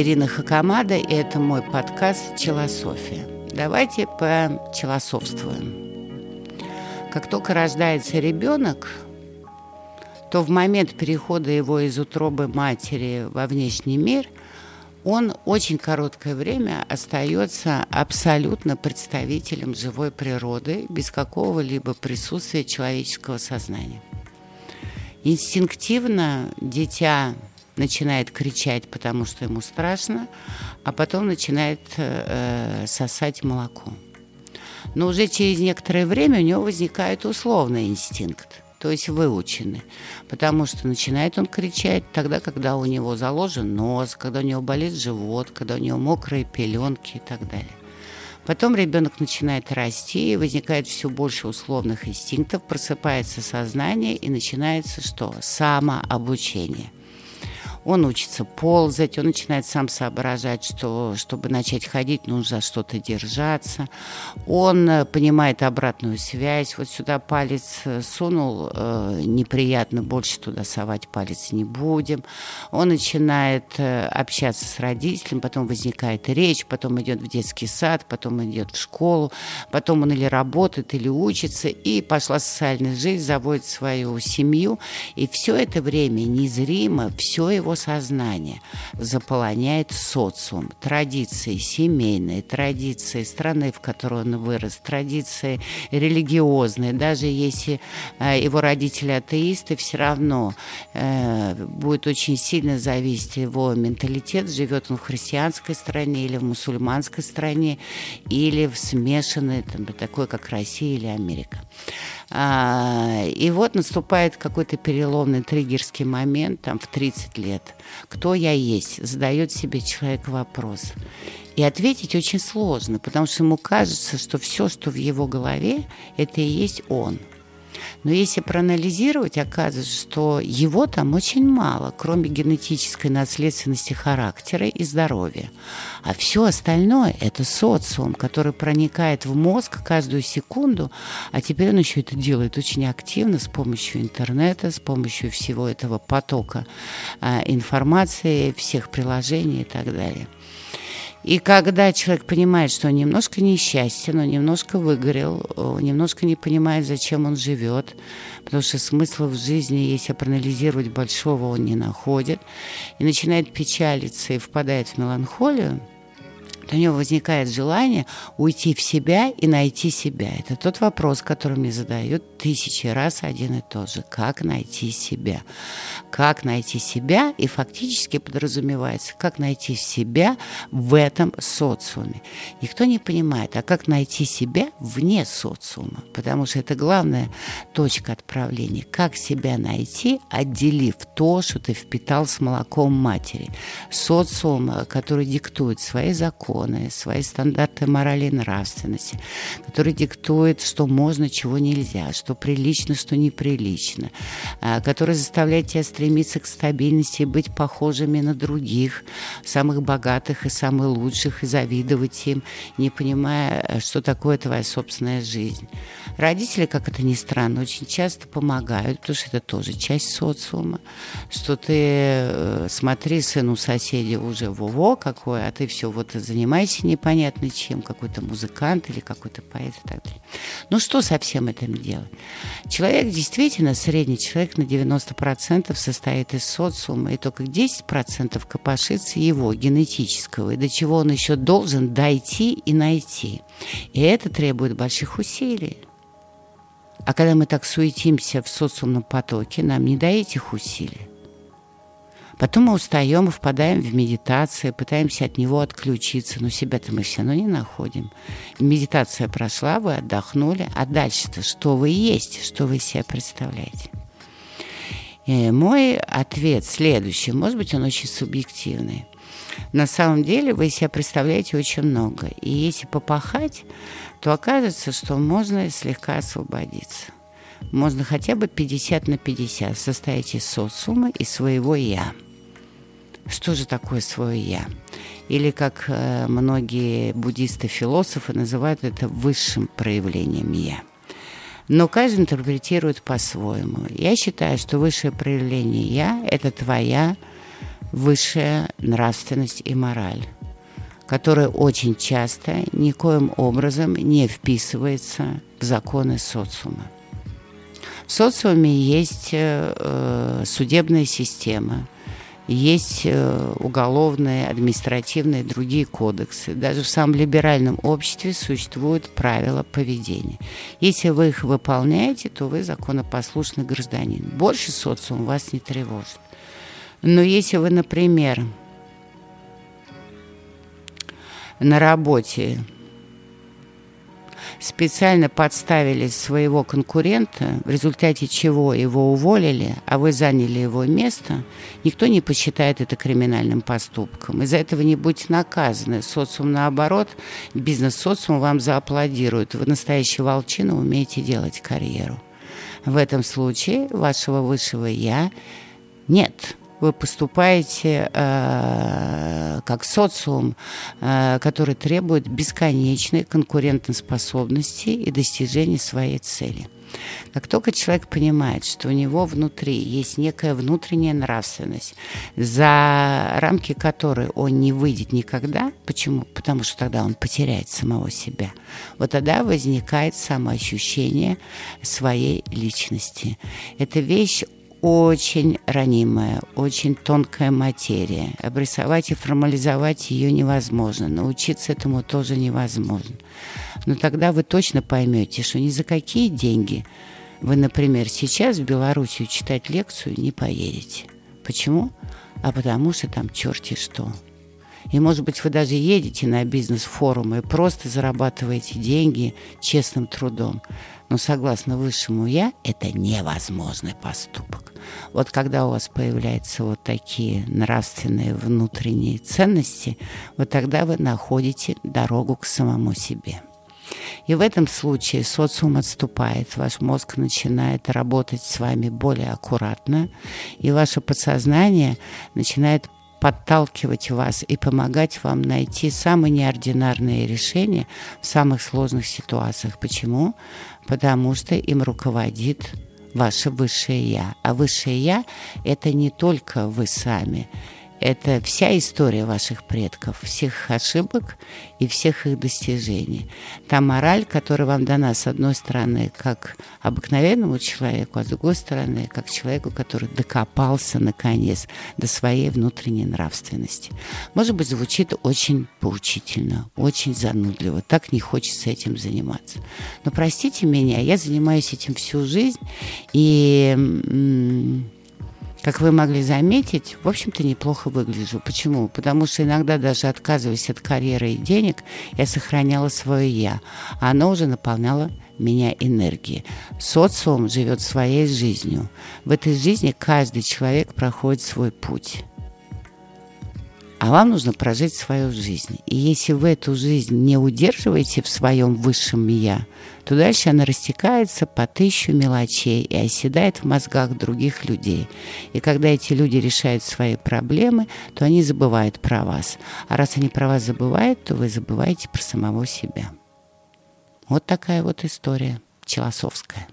Ирина Хакамада, и это мой подкаст «Челософия». Давайте почелософствуем. Как только рождается ребенок, то в момент перехода его из утробы матери во внешний мир он очень короткое время остается абсолютно представителем живой природы без какого-либо присутствия человеческого сознания. Инстинктивно дитя начинает кричать, потому что ему страшно, а потом начинает э, сосать молоко. Но уже через некоторое время у него возникает условный инстинкт, то есть выученный, потому что начинает он кричать тогда, когда у него заложен нос, когда у него болит живот, когда у него мокрые пеленки и так далее. Потом ребенок начинает расти, возникает все больше условных инстинктов, просыпается сознание и начинается что? Самообучение он учится ползать, он начинает сам соображать, что чтобы начать ходить, нужно что-то держаться. Он э, понимает обратную связь. Вот сюда палец э, сунул, э, неприятно, больше туда совать палец не будем. Он начинает общаться с родителем, потом возникает речь, потом идет в детский сад, потом идет в школу, потом он или работает, или учится, и пошла социальная жизнь, заводит свою семью, и все это время незримо, все его сознание заполоняет социум, традиции семейные, традиции страны, в которой он вырос, традиции религиозные. Даже если э, его родители атеисты, все равно э, будет очень сильно зависеть его менталитет, живет он в христианской стране или в мусульманской стране, или в смешанной, там, такой, как Россия или Америка. А, и вот наступает какой-то переломный триггерский момент, там, в 30 лет. Кто я есть? Задает себе человек вопрос. И ответить очень сложно, потому что ему кажется, что все, что в его голове, это и есть он – но если проанализировать, оказывается, что его там очень мало, кроме генетической наследственности характера и здоровья. А все остальное – это социум, который проникает в мозг каждую секунду, а теперь он еще это делает очень активно с помощью интернета, с помощью всего этого потока а, информации, всех приложений и так далее. И когда человек понимает, что он немножко несчастен, он немножко выгорел, немножко не понимает, зачем он живет, потому что смысла в жизни, если проанализировать большого, он не находит, и начинает печалиться и впадает в меланхолию, у него возникает желание уйти в себя и найти себя. Это тот вопрос, который мне задают тысячи раз один и тот же. Как найти себя? Как найти себя? И фактически подразумевается, как найти себя в этом социуме. Никто не понимает, а как найти себя вне социума? Потому что это главная точка отправления. Как себя найти, отделив то, что ты впитал с молоком матери. Социум, который диктует свои законы, законы, свои стандарты морали и нравственности, который диктует, что можно, чего нельзя, что прилично, что неприлично, а, который заставляет тебя стремиться к стабильности и быть похожими на других, самых богатых и самых лучших, и завидовать им, не понимая, что такое твоя собственная жизнь. Родители, как это ни странно, очень часто помогают, потому что это тоже часть социума, что ты э, смотри, сыну соседей уже во-во какой, а ты все вот занимаешься занимайся непонятно чем, какой-то музыкант или какой-то поэт и так далее. Ну что со всем этим делать? Человек действительно, средний человек на 90% состоит из социума, и только 10% копошится его генетического, и до чего он еще должен дойти и найти. И это требует больших усилий. А когда мы так суетимся в социумном потоке, нам не до этих усилий. Потом мы устаем впадаем в медитацию, пытаемся от него отключиться, но себя-то мы все равно не находим. Медитация прошла, вы отдохнули, а дальше-то что вы есть, что вы себе представляете? И мой ответ следующий, может быть, он очень субъективный. На самом деле вы себя представляете очень много. И если попахать, то окажется, что можно слегка освободиться. Можно хотя бы 50 на 50 состоять из социума и своего «я» что же такое свое «я». Или, как э, многие буддисты-философы называют это высшим проявлением «я». Но каждый интерпретирует по-своему. Я считаю, что высшее проявление «я» — это твоя высшая нравственность и мораль, которая очень часто никоим образом не вписывается в законы социума. В социуме есть э, э судебная система, есть э, уголовные, административные, другие кодексы. Даже в самом либеральном обществе существуют правила поведения. Если вы их выполняете, то вы законопослушный гражданин. Больше социум вас не тревожит. Но если вы, например, на работе специально подставили своего конкурента, в результате чего его уволили, а вы заняли его место, никто не посчитает это криминальным поступком. Из-за этого не будете наказаны. Социум, наоборот, бизнес-социум вам зааплодирует. Вы настоящий волчина, умеете делать карьеру. В этом случае вашего высшего «я» нет – вы поступаете э, как социум, э, который требует бесконечной конкурентоспособности и достижения своей цели. Как только человек понимает, что у него внутри есть некая внутренняя нравственность, за рамки которой он не выйдет никогда, почему? Потому что тогда он потеряет самого себя. Вот тогда возникает самоощущение своей личности. Эта вещь очень ранимая, очень тонкая материя. Обрисовать и формализовать ее невозможно. Научиться этому тоже невозможно. Но тогда вы точно поймете, что ни за какие деньги вы, например, сейчас в Белоруссию читать лекцию не поедете. Почему? А потому что там черти что. И, может быть, вы даже едете на бизнес-форумы и просто зарабатываете деньги честным трудом. Но согласно высшему я, это невозможный поступок. Вот когда у вас появляются вот такие нравственные внутренние ценности, вот тогда вы находите дорогу к самому себе. И в этом случае социум отступает, ваш мозг начинает работать с вами более аккуратно, и ваше подсознание начинает подталкивать вас и помогать вам найти самые неординарные решения в самых сложных ситуациях. Почему? Потому что им руководит ваше высшее я. А высшее я – это не только вы сами – это вся история ваших предков, всех ошибок и всех их достижений. Та мораль, которая вам дана, с одной стороны, как обыкновенному человеку, а с другой стороны, как человеку, который докопался, наконец, до своей внутренней нравственности. Может быть, звучит очень поучительно, очень занудливо. Так не хочется этим заниматься. Но простите меня, я занимаюсь этим всю жизнь, и как вы могли заметить, в общем-то, неплохо выгляжу. Почему? Потому что иногда даже отказываясь от карьеры и денег, я сохраняла свое «я», оно уже наполняло меня энергией. Социум живет своей жизнью. В этой жизни каждый человек проходит свой путь. А вам нужно прожить свою жизнь. И если вы эту жизнь не удерживаете в своем высшем «я», то дальше она растекается по тысячу мелочей и оседает в мозгах других людей. И когда эти люди решают свои проблемы, то они забывают про вас. А раз они про вас забывают, то вы забываете про самого себя. Вот такая вот история Челосовская.